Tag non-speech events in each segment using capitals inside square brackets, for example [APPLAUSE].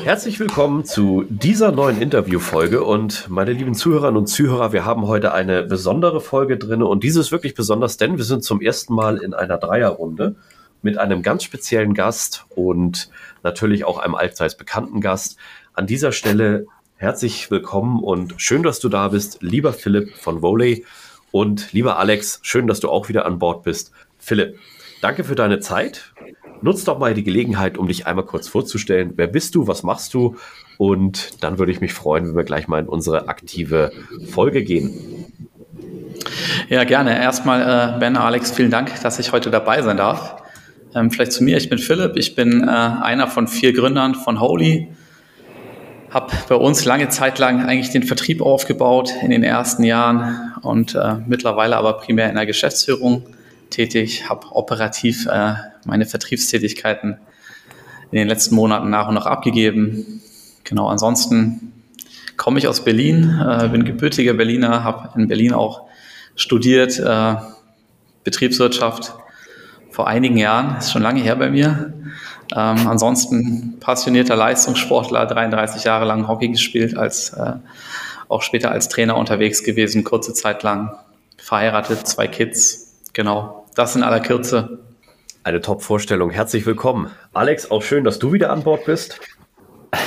Herzlich willkommen zu dieser neuen Interviewfolge und meine lieben Zuhörerinnen und Zuhörer, wir haben heute eine besondere Folge drin und diese ist wirklich besonders, denn wir sind zum ersten Mal in einer Dreierrunde mit einem ganz speziellen Gast und natürlich auch einem allseits bekannten Gast. An dieser Stelle herzlich willkommen und schön, dass du da bist, lieber Philipp von Voley und lieber Alex, schön, dass du auch wieder an Bord bist. Philipp, danke für deine Zeit nutz doch mal die Gelegenheit, um dich einmal kurz vorzustellen. Wer bist du? Was machst du? Und dann würde ich mich freuen, wenn wir gleich mal in unsere aktive Folge gehen. Ja, gerne. Erstmal, äh, Ben, Alex, vielen Dank, dass ich heute dabei sein darf. Ähm, vielleicht zu mir, ich bin Philipp, ich bin äh, einer von vier Gründern von Holy. Habe bei uns lange Zeit lang eigentlich den Vertrieb aufgebaut in den ersten Jahren und äh, mittlerweile aber primär in der Geschäftsführung tätig, habe operativ äh, meine Vertriebstätigkeiten in den letzten Monaten nach und nach abgegeben. Genau, ansonsten komme ich aus Berlin, äh, bin gebürtiger Berliner, habe in Berlin auch studiert, äh, Betriebswirtschaft vor einigen Jahren, ist schon lange her bei mir. Ähm, ansonsten passionierter Leistungssportler, 33 Jahre lang Hockey gespielt, als äh, auch später als Trainer unterwegs gewesen, kurze Zeit lang verheiratet, zwei Kids. Genau, das in aller Kürze. Eine Top-Vorstellung. Herzlich willkommen. Alex, auch schön, dass du wieder an Bord bist.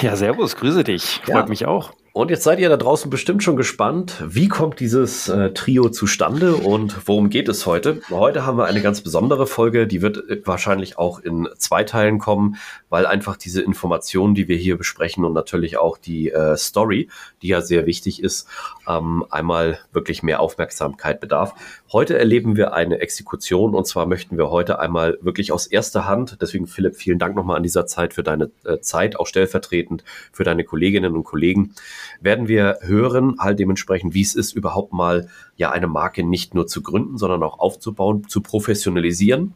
Ja, servus, grüße dich. Freut ja. mich auch. Und jetzt seid ihr da draußen bestimmt schon gespannt, wie kommt dieses äh, Trio zustande und worum geht es heute? Heute haben wir eine ganz besondere Folge, die wird äh, wahrscheinlich auch in zwei Teilen kommen, weil einfach diese Informationen, die wir hier besprechen und natürlich auch die äh, Story, die ja sehr wichtig ist, ähm, einmal wirklich mehr Aufmerksamkeit bedarf. Heute erleben wir eine Exekution und zwar möchten wir heute einmal wirklich aus erster Hand, deswegen Philipp, vielen Dank nochmal an dieser Zeit für deine äh, Zeit, auch stellvertretend für deine Kolleginnen und Kollegen werden wir hören, halt dementsprechend, wie es ist, überhaupt mal ja eine Marke nicht nur zu gründen, sondern auch aufzubauen, zu professionalisieren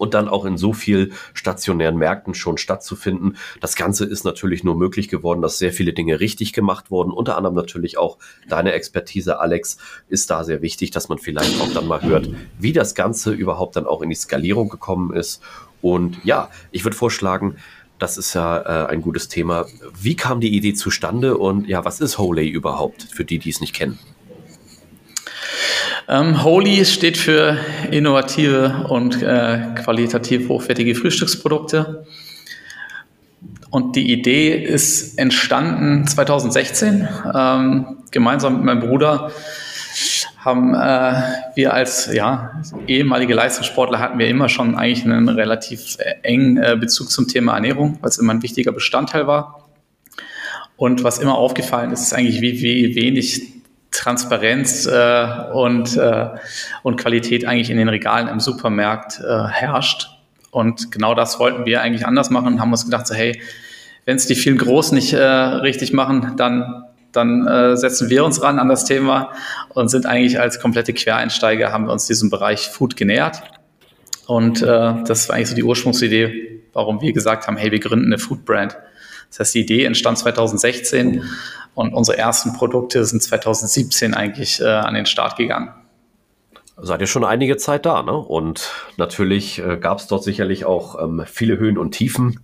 und dann auch in so viel stationären Märkten schon stattzufinden. Das Ganze ist natürlich nur möglich geworden, dass sehr viele Dinge richtig gemacht wurden. Unter anderem natürlich auch deine Expertise, Alex, ist da sehr wichtig, dass man vielleicht auch dann mal hört, wie das Ganze überhaupt dann auch in die Skalierung gekommen ist. Und ja, ich würde vorschlagen, das ist ja äh, ein gutes Thema. Wie kam die Idee zustande und ja, was ist Holy überhaupt für die, die es nicht kennen? Ähm, Holy steht für innovative und äh, qualitativ hochwertige Frühstücksprodukte. Und die Idee ist entstanden 2016, ähm, gemeinsam mit meinem Bruder haben äh, wir als ja, ehemalige Leistungssportler hatten wir immer schon eigentlich einen relativ äh, engen äh, Bezug zum Thema Ernährung, weil es immer ein wichtiger Bestandteil war. Und was immer aufgefallen ist, ist eigentlich, wie, wie wenig Transparenz äh, und, äh, und Qualität eigentlich in den Regalen im Supermarkt äh, herrscht. Und genau das wollten wir eigentlich anders machen und haben uns gedacht, so, hey, wenn es die vielen Großen nicht äh, richtig machen, dann dann äh, setzen wir uns ran an das Thema und sind eigentlich als komplette Quereinsteiger, haben wir uns diesem Bereich Food genähert. Und äh, das war eigentlich so die Ursprungsidee, warum wir gesagt haben, hey, wir gründen eine Food Brand. Das heißt, die Idee entstand 2016 und unsere ersten Produkte sind 2017 eigentlich äh, an den Start gegangen seid ihr schon einige Zeit da, ne? Und natürlich äh, gab es dort sicherlich auch ähm, viele Höhen und Tiefen,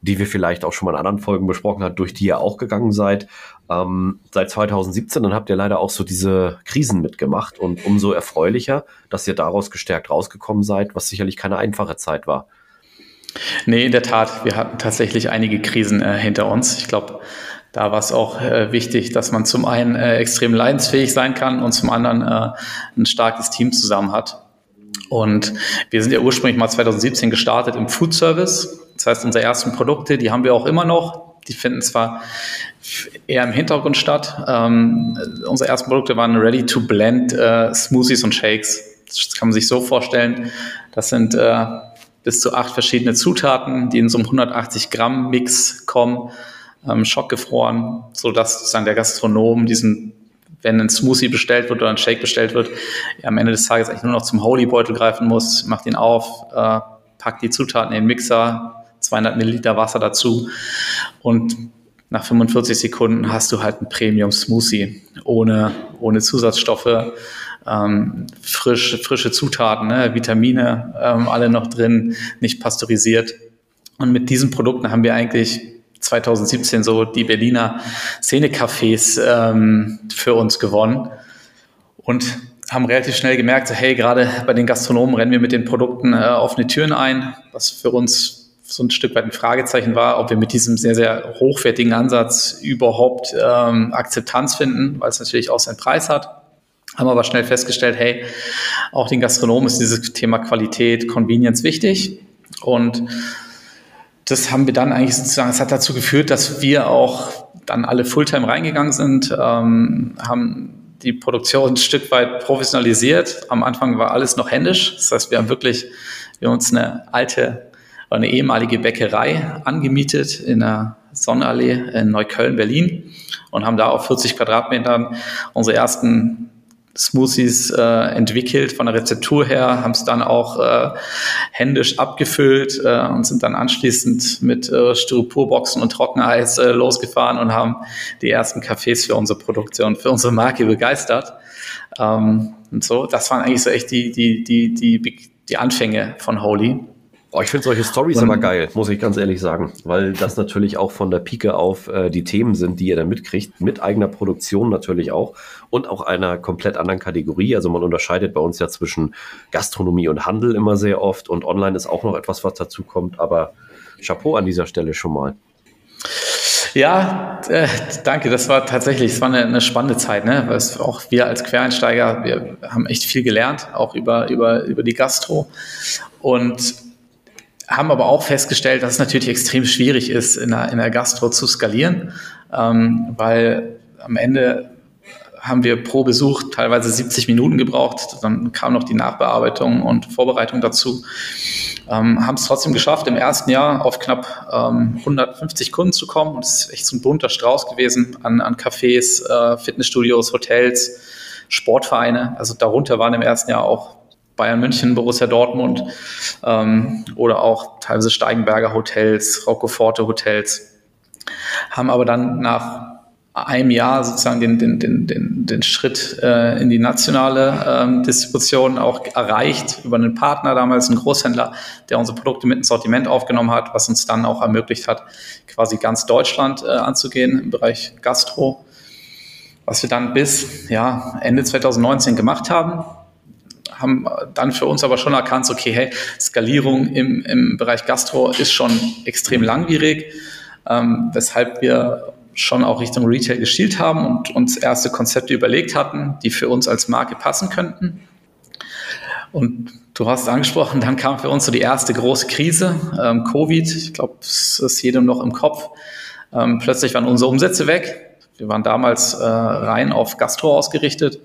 die wir vielleicht auch schon mal in anderen Folgen besprochen haben, durch die ihr auch gegangen seid. Ähm, seit 2017, dann habt ihr leider auch so diese Krisen mitgemacht und umso erfreulicher, dass ihr daraus gestärkt rausgekommen seid, was sicherlich keine einfache Zeit war. Nee, in der Tat, wir hatten tatsächlich einige Krisen äh, hinter uns. Ich glaube, da war es auch äh, wichtig, dass man zum einen äh, extrem leidensfähig sein kann und zum anderen äh, ein starkes Team zusammen hat. Und wir sind ja ursprünglich mal 2017 gestartet im Food Service. Das heißt, unsere ersten Produkte, die haben wir auch immer noch. Die finden zwar eher im Hintergrund statt. Ähm, unsere ersten Produkte waren Ready-to-Blend äh, Smoothies und Shakes. Das kann man sich so vorstellen. Das sind äh, bis zu acht verschiedene Zutaten, die in so einem 180 Gramm Mix kommen ähm, schockgefroren, sodass sozusagen der Gastronom diesen wenn ein Smoothie bestellt wird oder ein Shake bestellt wird, am Ende des Tages eigentlich nur noch zum Holy-Beutel greifen muss, macht ihn auf, äh, packt die Zutaten in den Mixer, 200 Milliliter Wasser dazu und nach 45 Sekunden hast du halt einen Premium-Smoothie ohne, ohne Zusatzstoffe, ähm, frisch, frische Zutaten, ne, Vitamine, ähm, alle noch drin, nicht pasteurisiert. Und mit diesen Produkten haben wir eigentlich 2017 so die Berliner Szenecafés ähm, für uns gewonnen und haben relativ schnell gemerkt, so, hey, gerade bei den Gastronomen rennen wir mit den Produkten äh, offene Türen ein, was für uns so ein Stück weit ein Fragezeichen war, ob wir mit diesem sehr, sehr hochwertigen Ansatz überhaupt ähm, Akzeptanz finden, weil es natürlich auch seinen Preis hat. Haben aber schnell festgestellt, hey, auch den Gastronomen ist dieses Thema Qualität, Convenience wichtig. Und das haben wir dann eigentlich sozusagen, es hat dazu geführt, dass wir auch dann alle Fulltime reingegangen sind, ähm, haben die Produktion ein Stück weit professionalisiert. Am Anfang war alles noch händisch. Das heißt, wir haben wirklich, wir haben uns eine alte, eine ehemalige Bäckerei angemietet in der Sonnenallee in Neukölln, Berlin und haben da auf 40 Quadratmetern unsere ersten Smoothies äh, entwickelt von der Rezeptur her, haben es dann auch äh, händisch abgefüllt äh, und sind dann anschließend mit äh, Styroporboxen und Trockeneis äh, losgefahren und haben die ersten Cafés für unsere Produktion, für unsere Marke begeistert. Ähm, und so, das waren eigentlich so echt die, die, die, die, die Anfänge von Holy. Oh, ich finde solche Stories aber geil, muss ich ganz ehrlich sagen, weil das natürlich auch von der Pike auf äh, die Themen sind, die ihr dann mitkriegt, mit eigener Produktion natürlich auch und auch einer komplett anderen Kategorie. Also man unterscheidet bei uns ja zwischen Gastronomie und Handel immer sehr oft und online ist auch noch etwas, was dazu kommt, aber Chapeau an dieser Stelle schon mal. Ja, äh, danke. Das war tatsächlich, es war eine, eine, spannende Zeit, ne? Weil es auch wir als Quereinsteiger, wir haben echt viel gelernt, auch über, über, über die Gastro. Und haben aber auch festgestellt, dass es natürlich extrem schwierig ist, in der, in der Gastro zu skalieren, ähm, weil am Ende haben wir pro Besuch teilweise 70 Minuten gebraucht. Dann kam noch die Nachbearbeitung und Vorbereitung dazu. Ähm, haben es trotzdem geschafft, im ersten Jahr auf knapp ähm, 150 Kunden zu kommen. Und es ist echt so ein bunter Strauß gewesen an, an Cafés, äh, Fitnessstudios, Hotels, Sportvereine. Also darunter waren im ersten Jahr auch Bayern München, Borussia Dortmund ähm, oder auch teilweise Steigenberger Hotels, Roccoforte Hotels, haben aber dann nach einem Jahr sozusagen den, den, den, den, den Schritt äh, in die nationale ähm, Distribution auch erreicht über einen Partner, damals einen Großhändler, der unsere Produkte mit ins Sortiment aufgenommen hat, was uns dann auch ermöglicht hat, quasi ganz Deutschland äh, anzugehen im Bereich Gastro. Was wir dann bis ja, Ende 2019 gemacht haben, haben dann für uns aber schon erkannt, okay, hey, Skalierung im, im Bereich Gastro ist schon extrem langwierig, ähm, weshalb wir schon auch Richtung Retail geschielt haben und uns erste Konzepte überlegt hatten, die für uns als Marke passen könnten. Und du hast es angesprochen, dann kam für uns so die erste große Krise, ähm, Covid. Ich glaube, es ist jedem noch im Kopf. Ähm, plötzlich waren unsere Umsätze weg. Wir waren damals äh, rein auf Gastro ausgerichtet.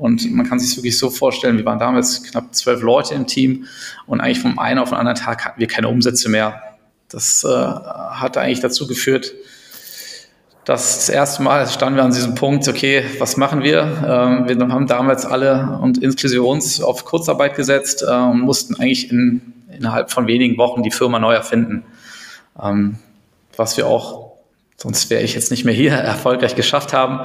Und man kann sich wirklich so vorstellen, wir waren damals knapp zwölf Leute im Team und eigentlich vom einen auf den anderen Tag hatten wir keine Umsätze mehr. Das äh, hat eigentlich dazu geführt, dass das erste Mal standen wir an diesem Punkt, okay, was machen wir? Ähm, wir haben damals alle und inklusive uns auf Kurzarbeit gesetzt äh, und mussten eigentlich in, innerhalb von wenigen Wochen die Firma neu erfinden. Ähm, was wir auch Sonst wäre ich jetzt nicht mehr hier [LAUGHS] erfolgreich geschafft haben.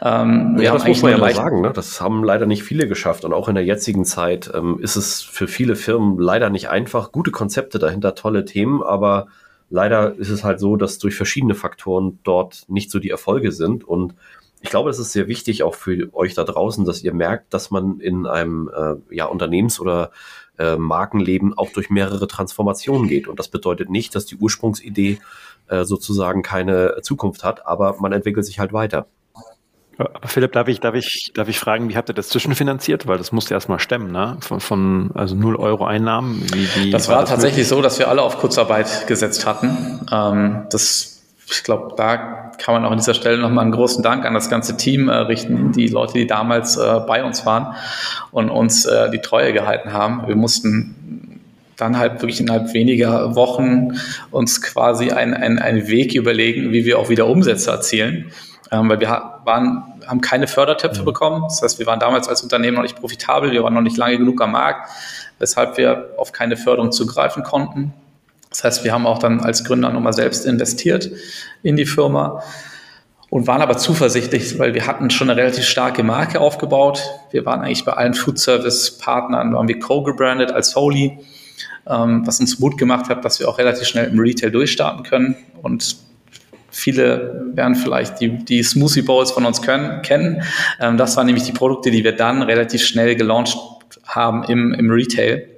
Ähm, ja, das muss man ja mal sagen. Ne? Das haben leider nicht viele geschafft. Und auch in der jetzigen Zeit ähm, ist es für viele Firmen leider nicht einfach. Gute Konzepte dahinter, tolle Themen, aber leider ist es halt so, dass durch verschiedene Faktoren dort nicht so die Erfolge sind. Und ich glaube, es ist sehr wichtig auch für euch da draußen, dass ihr merkt, dass man in einem äh, ja, Unternehmens- oder äh, Markenleben auch durch mehrere Transformationen geht. Und das bedeutet nicht, dass die Ursprungsidee äh, sozusagen keine Zukunft hat, aber man entwickelt sich halt weiter. Aber Philipp, darf ich, darf ich, darf ich fragen, wie habt ihr das zwischenfinanziert? Weil das musst du erstmal stemmen, ne? Von, von also 0 Euro Einnahmen. Wie, wie das war, war das tatsächlich so, dass wir alle auf Kurzarbeit gesetzt hatten. Ähm, das, ich glaube, da kann man auch an dieser Stelle nochmal einen großen Dank an das ganze Team äh, richten, die Leute, die damals äh, bei uns waren und uns äh, die Treue gehalten haben. Wir mussten dann halt wirklich innerhalb weniger Wochen uns quasi einen ein Weg überlegen, wie wir auch wieder Umsätze erzielen. Ähm, weil wir waren, haben keine Fördertöpfe mhm. bekommen. Das heißt, wir waren damals als Unternehmen noch nicht profitabel, wir waren noch nicht lange genug am Markt, weshalb wir auf keine Förderung zugreifen konnten. Das heißt, wir haben auch dann als Gründer nochmal selbst investiert in die Firma und waren aber zuversichtlich, weil wir hatten schon eine relativ starke Marke aufgebaut. Wir waren eigentlich bei allen Food-Service-Partnern, waren wir co-gebrandet als Holy, ähm, was uns Mut gemacht hat, dass wir auch relativ schnell im Retail durchstarten können. Und viele werden vielleicht die, die Smoothie Bowls von uns können, kennen. Ähm, das waren nämlich die Produkte, die wir dann relativ schnell gelauncht haben im, im Retail.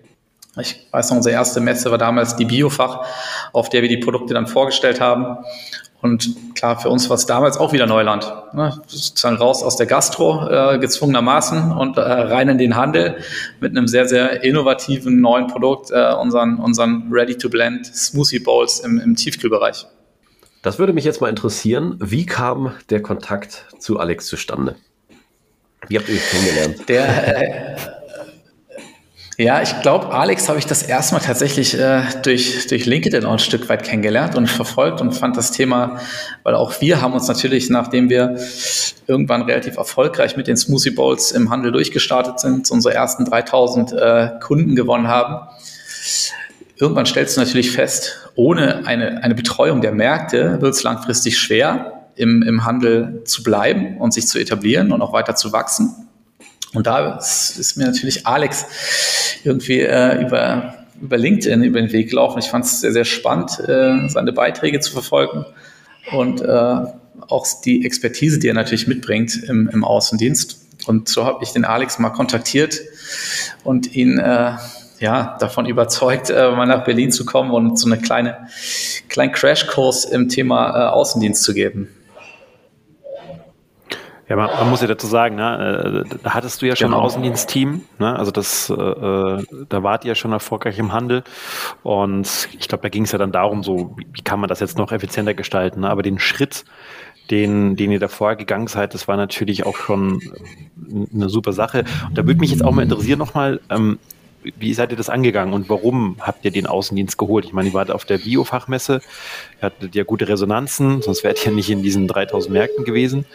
Ich weiß noch, unsere erste Messe war damals die Biofach, auf der wir die Produkte dann vorgestellt haben. Und klar, für uns war es damals auch wieder Neuland. Ne? Sozusagen raus aus der Gastro äh, gezwungenermaßen und äh, rein in den Handel mit einem sehr, sehr innovativen neuen Produkt, äh, unseren, unseren Ready-to-Blend Smoothie Bowls im, im Tiefkühlbereich. Das würde mich jetzt mal interessieren. Wie kam der Kontakt zu Alex zustande? Wie habt ihr euch kennengelernt? Der, äh, ja, ich glaube, Alex habe ich das erstmal tatsächlich äh, durch, durch LinkedIn auch ein Stück weit kennengelernt und verfolgt und fand das Thema, weil auch wir haben uns natürlich, nachdem wir irgendwann relativ erfolgreich mit den Smoothie Bowls im Handel durchgestartet sind, unsere ersten 3000 äh, Kunden gewonnen haben, irgendwann stellst du natürlich fest, ohne eine, eine Betreuung der Märkte wird es langfristig schwer, im, im Handel zu bleiben und sich zu etablieren und auch weiter zu wachsen. Und da ist, mir natürlich Alex irgendwie äh, über, über LinkedIn über den Weg gelaufen. Ich fand es sehr, sehr spannend, äh, seine Beiträge zu verfolgen und äh, auch die Expertise, die er natürlich mitbringt im, im Außendienst. Und so habe ich den Alex mal kontaktiert und ihn äh, ja, davon überzeugt, äh, mal nach Berlin zu kommen und so eine kleine, kleinen Crashkurs im Thema äh, Außendienst zu geben. Ja, man, man, muss ja dazu sagen, ne, äh, da hattest du ja schon genau. ein Außendienstteam, ne, also das, äh, äh, da wart ihr ja schon erfolgreich im Handel und ich glaube, da ging es ja dann darum, so wie, wie, kann man das jetzt noch effizienter gestalten, ne? aber den Schritt, den, den ihr davor gegangen seid, das war natürlich auch schon eine super Sache. Und da würde mich jetzt auch mal interessieren nochmal, ähm, wie seid ihr das angegangen und warum habt ihr den Außendienst geholt? Ich meine, ihr wart auf der Biofachmesse, ihr hattet ja gute Resonanzen, sonst wärt ihr nicht in diesen 3000 Märkten gewesen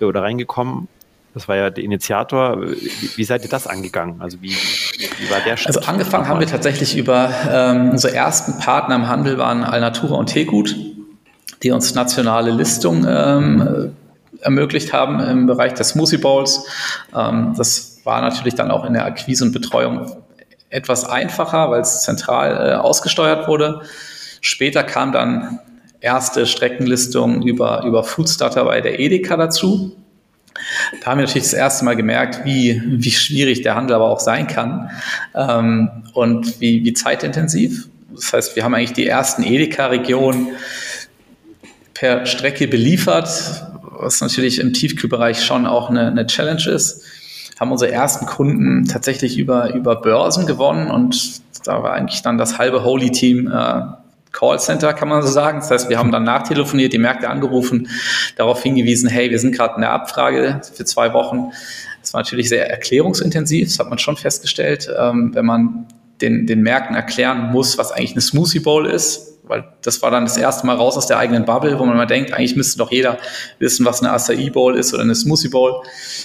äh, oder reingekommen. Das war ja der Initiator. Wie, seid ihr das angegangen? Also wie, wie war der Schritt? Also angefangen haben wir tatsächlich über ähm, unsere ersten Partner im Handel waren Alnatura und Tegut, die uns nationale Listung ähm, ermöglicht haben im Bereich des Smoothie Bowls. Ähm, das war natürlich dann auch in der Akquise und Betreuung etwas einfacher, weil es zentral äh, ausgesteuert wurde. Später kam dann erste Streckenlistung über, über Foodstarter bei der Edeka dazu. Da haben wir natürlich das erste Mal gemerkt, wie, wie schwierig der Handel aber auch sein kann ähm, und wie, wie zeitintensiv. Das heißt, wir haben eigentlich die ersten Edeka-Regionen per Strecke beliefert, was natürlich im Tiefkühlbereich schon auch eine, eine Challenge ist haben unsere ersten Kunden tatsächlich über, über Börsen gewonnen und da war eigentlich dann das halbe Holy-Team äh, Callcenter, kann man so sagen. Das heißt, wir haben dann nachtelefoniert, die Märkte angerufen, darauf hingewiesen, hey, wir sind gerade in der Abfrage für zwei Wochen. Das war natürlich sehr erklärungsintensiv, das hat man schon festgestellt. Ähm, wenn man den, den Märkten erklären muss, was eigentlich eine Smoothie Bowl ist, weil das war dann das erste Mal raus aus der eigenen Bubble, wo man mal denkt, eigentlich müsste doch jeder wissen, was eine Acai Bowl ist oder eine Smoothie Bowl.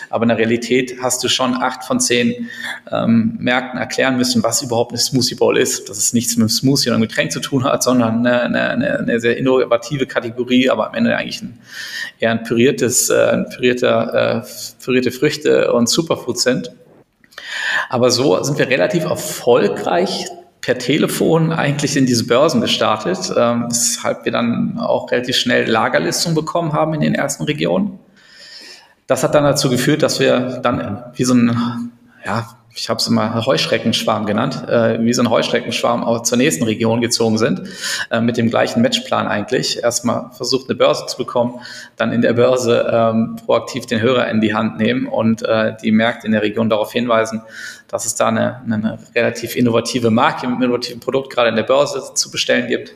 Aber in der Realität hast du schon acht von zehn ähm, Märkten erklären müssen, was überhaupt eine Smoothie Bowl ist. Dass es nichts mit einem Smoothie oder einem Getränk zu tun hat, sondern eine, eine, eine sehr innovative Kategorie, aber am Ende eigentlich ein, eher ein püriertes, äh, ein pürierter, äh, pürierte Früchte und Superfoods sind. Aber so sind wir relativ erfolgreich per Telefon eigentlich in diese Börsen gestartet, ähm, weshalb wir dann auch relativ schnell Lagerlistungen bekommen haben in den ersten Regionen. Das hat dann dazu geführt, dass wir dann wie so ein, ja, ich habe es immer Heuschreckenschwarm genannt, äh, wie so ein Heuschreckenschwarm auch zur nächsten Region gezogen sind, äh, mit dem gleichen Matchplan eigentlich. Erstmal versucht, eine Börse zu bekommen, dann in der Börse ähm, proaktiv den Hörer in die Hand nehmen und äh, die Märkte in der Region darauf hinweisen, dass es da eine, eine relativ innovative Marke mit einem innovativen Produkt gerade in der Börse zu bestellen gibt.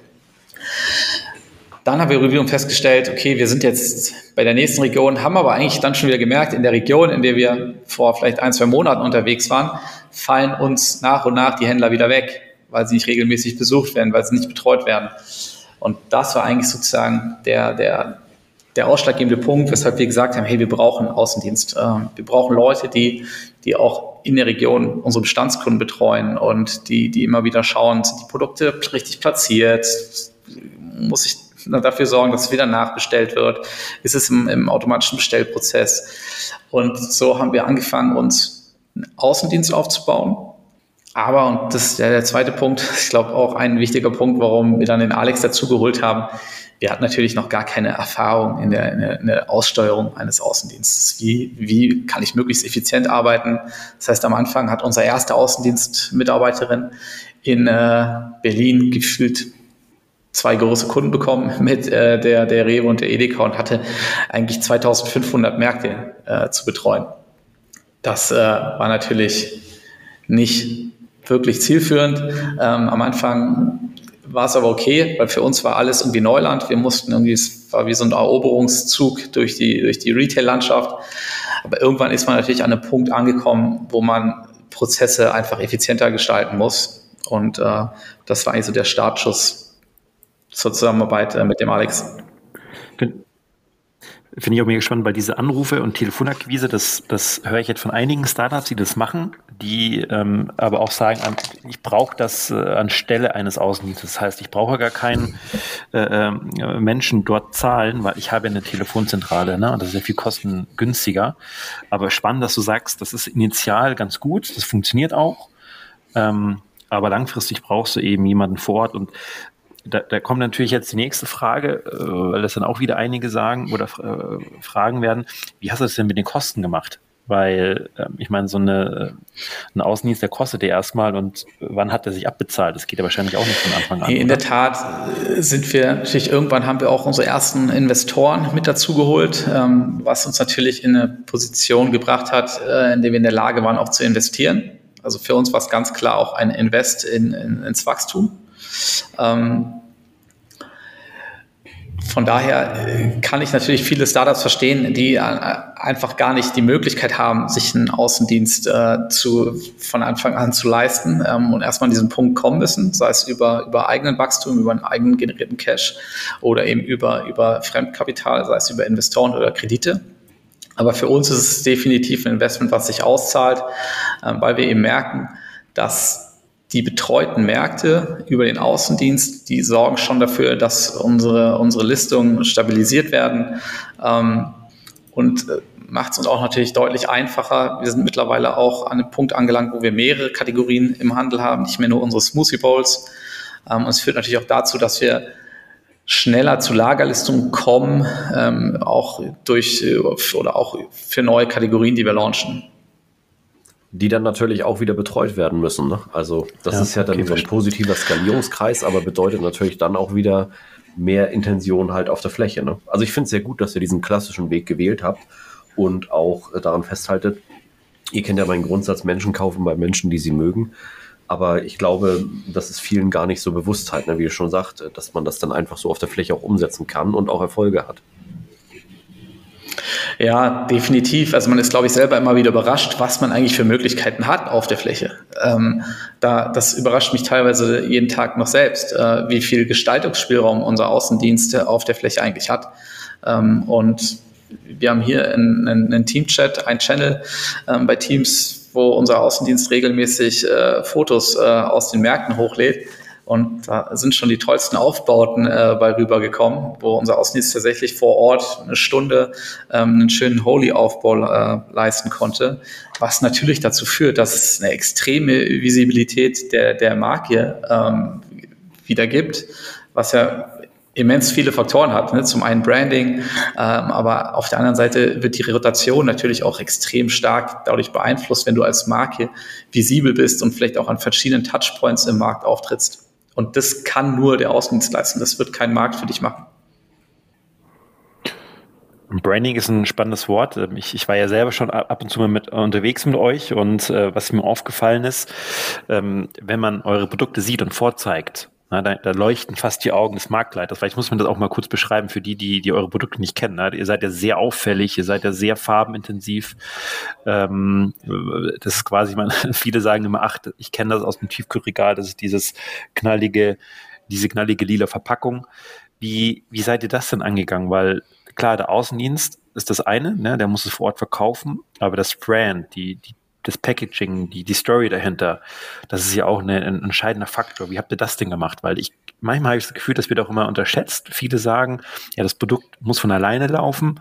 Dann haben wir wiederum festgestellt, okay, wir sind jetzt bei der nächsten Region, haben aber eigentlich dann schon wieder gemerkt, in der Region, in der wir vor vielleicht ein, zwei Monaten unterwegs waren, fallen uns nach und nach die Händler wieder weg, weil sie nicht regelmäßig besucht werden, weil sie nicht betreut werden. Und das war eigentlich sozusagen der, der, der ausschlaggebende Punkt, weshalb wir gesagt haben, hey, wir brauchen Außendienst. Ähm, wir brauchen Leute, die, die auch in der Region unsere Bestandskunden betreuen und die, die immer wieder schauen, sind die Produkte richtig platziert? Muss ich dafür sorgen, dass es wieder nachbestellt wird? Ist es im, im automatischen Bestellprozess? Und so haben wir angefangen, uns einen Außendienst aufzubauen. Aber, und das ist ja der zweite Punkt, [LAUGHS] ich glaube auch ein wichtiger Punkt, warum wir dann den Alex dazugeholt haben, wir hatten natürlich noch gar keine Erfahrung in der, in der, in der Aussteuerung eines Außendienstes. Wie, wie kann ich möglichst effizient arbeiten? Das heißt, am Anfang hat unser erster Außendienstmitarbeiterin in äh, Berlin gefühlt zwei große Kunden bekommen mit äh, der, der Rewe und der Edeka und hatte eigentlich 2500 Märkte äh, zu betreuen. Das äh, war natürlich nicht wirklich zielführend. Ähm, am Anfang war es aber okay, weil für uns war alles irgendwie Neuland. Wir mussten irgendwie, es war wie so ein Eroberungszug durch die, durch die Retail-Landschaft. Aber irgendwann ist man natürlich an einem Punkt angekommen, wo man Prozesse einfach effizienter gestalten muss. Und äh, das war eigentlich so der Startschuss zur Zusammenarbeit äh, mit dem Alex. Finde ich auch mega spannend, weil diese Anrufe und Telefonakquise, das, das höre ich jetzt von einigen Startups, die das machen, die ähm, aber auch sagen, ich brauche das äh, anstelle eines Außendienstes. Das heißt, ich brauche gar keinen äh, äh, Menschen dort zahlen, weil ich habe eine Telefonzentrale ne? und das ist ja viel kostengünstiger. Aber spannend, dass du sagst, das ist initial ganz gut, das funktioniert auch. Ähm, aber langfristig brauchst du eben jemanden vor Ort. Und da, da kommt natürlich jetzt die nächste Frage, äh, weil das dann auch wieder einige sagen oder äh, fragen werden, wie hast du das denn mit den Kosten gemacht? Weil äh, ich meine, so eine, ein Außendienst, der kostet ja erstmal und wann hat er sich abbezahlt? Das geht ja wahrscheinlich auch nicht von Anfang an. In oder? der Tat äh, sind wir natürlich irgendwann haben wir auch unsere ersten Investoren mit dazu geholt, ähm, was uns natürlich in eine Position gebracht hat, äh, in der wir in der Lage waren, auch zu investieren. Also für uns war es ganz klar auch ein Invest in, in, ins Wachstum. Ähm, von daher äh, kann ich natürlich viele Startups verstehen, die äh, einfach gar nicht die Möglichkeit haben, sich einen Außendienst äh, zu, von Anfang an zu leisten ähm, und erstmal an diesen Punkt kommen müssen, sei es über, über eigenen Wachstum, über einen eigenen generierten Cash oder eben über, über Fremdkapital, sei es über Investoren oder Kredite. Aber für uns ist es definitiv ein Investment, was sich auszahlt, äh, weil wir eben merken, dass die betreuten Märkte über den Außendienst, die sorgen schon dafür, dass unsere, unsere Listungen stabilisiert werden ähm, und äh, macht es uns auch natürlich deutlich einfacher. Wir sind mittlerweile auch an einem Punkt angelangt, wo wir mehrere Kategorien im Handel haben, nicht mehr nur unsere Smoothie Bowls. Ähm, und es führt natürlich auch dazu, dass wir schneller zu Lagerlistungen kommen, ähm, auch durch äh, oder auch für neue Kategorien, die wir launchen die dann natürlich auch wieder betreut werden müssen. Ne? Also das ja, ist ja dann okay, so ein positiver Skalierungskreis, aber bedeutet natürlich dann auch wieder mehr Intention halt auf der Fläche. Ne? Also ich finde es sehr gut, dass ihr diesen klassischen Weg gewählt habt und auch äh, daran festhaltet. Ihr kennt ja meinen Grundsatz, Menschen kaufen bei Menschen, die sie mögen. Aber ich glaube, das ist vielen gar nicht so Bewusstheit, ne? wie ihr schon sagt, dass man das dann einfach so auf der Fläche auch umsetzen kann und auch Erfolge hat. Ja, definitiv. Also man ist, glaube ich, selber immer wieder überrascht, was man eigentlich für Möglichkeiten hat auf der Fläche. Ähm, da, das überrascht mich teilweise jeden Tag noch selbst, äh, wie viel Gestaltungsspielraum unser Außendienst auf der Fläche eigentlich hat. Ähm, und wir haben hier einen, einen Team-Chat, ein Channel ähm, bei Teams, wo unser Außendienst regelmäßig äh, Fotos äh, aus den Märkten hochlädt und da sind schon die tollsten Aufbauten äh, bei rübergekommen, wo unser Außendienst tatsächlich vor Ort eine Stunde ähm, einen schönen Holy-Aufbau äh, leisten konnte, was natürlich dazu führt, dass es eine extreme Visibilität der, der Marke ähm, wieder gibt, was ja immens viele Faktoren hat. Ne? Zum einen Branding, ähm, aber auf der anderen Seite wird die Rotation natürlich auch extrem stark dadurch beeinflusst, wenn du als Marke visibel bist und vielleicht auch an verschiedenen Touchpoints im Markt auftrittst. Und das kann nur der Außendienst leisten. Das wird kein Markt für dich machen. Branding ist ein spannendes Wort. Ähm, ich, ich, war ja selber schon ab und zu mal mit unterwegs mit euch und äh, was mir aufgefallen ist, ähm, wenn man eure Produkte sieht und vorzeigt, na, da, da, leuchten fast die Augen des Marktleiters. Vielleicht muss man das auch mal kurz beschreiben für die, die, die eure Produkte nicht kennen. Na. Ihr seid ja sehr auffällig, ihr seid ja sehr farbenintensiv. Ähm, das ist quasi, man, [LAUGHS] viele sagen immer, ach, ich kenne das aus dem Tiefkühlregal, das ist dieses knallige, diese knallige lila Verpackung. Wie, wie seid ihr das denn angegangen? Weil klar, der Außendienst ist das eine, ne, der muss es vor Ort verkaufen, aber das Brand, die, die das Packaging, die, die Story dahinter, das ist ja auch eine, ein entscheidender Faktor. Wie habt ihr das denn gemacht? Weil ich, manchmal habe ich das Gefühl, das wird auch immer unterschätzt. Viele sagen, ja, das Produkt muss von alleine laufen.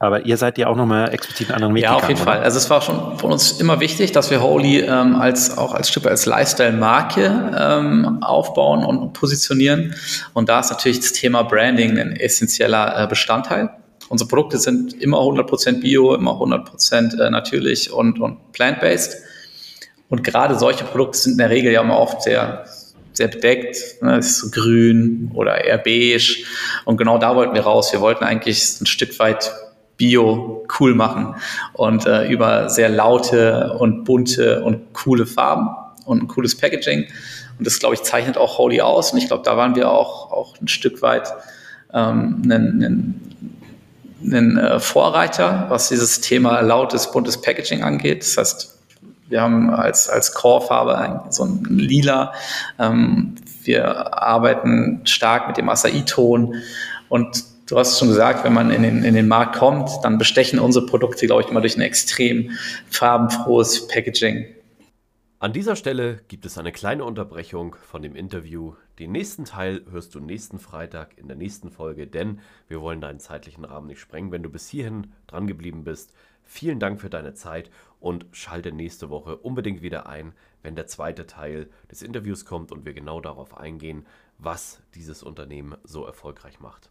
Aber ihr seid ja auch nochmal explizit einen anderen Weg Ja, auf jeden oder? Fall. Also es war schon von uns immer wichtig, dass wir Holy ähm, als auch als Stück als Lifestyle-Marke ähm, aufbauen und positionieren. Und da ist natürlich das Thema Branding ein essentieller äh, Bestandteil. Unsere Produkte sind immer 100% bio, immer 100% äh, natürlich und, und plant-based. Und gerade solche Produkte sind in der Regel ja immer oft sehr, sehr bedeckt. Ne? Ist so grün oder eher beige. Und genau da wollten wir raus. Wir wollten eigentlich ein Stück weit Bio cool machen und äh, über sehr laute und bunte und coole Farben und ein cooles Packaging. Und das, glaube ich, zeichnet auch Holy aus. Und ich glaube, da waren wir auch, auch ein Stück weit ähm, ein, ein ein äh, Vorreiter, was dieses Thema lautes, buntes Packaging angeht. Das heißt, wir haben als, als Core-Farbe so ein Lila. Ähm, wir arbeiten stark mit dem Acai-Ton. Und du hast schon gesagt, wenn man in den, in den Markt kommt, dann bestechen unsere Produkte, glaube ich, immer durch ein extrem farbenfrohes Packaging. An dieser Stelle gibt es eine kleine Unterbrechung von dem Interview. Den nächsten Teil hörst du nächsten Freitag in der nächsten Folge, denn wir wollen deinen zeitlichen Rahmen nicht sprengen. Wenn du bis hierhin dran geblieben bist, vielen Dank für deine Zeit und schalte nächste Woche unbedingt wieder ein, wenn der zweite Teil des Interviews kommt und wir genau darauf eingehen, was dieses Unternehmen so erfolgreich macht.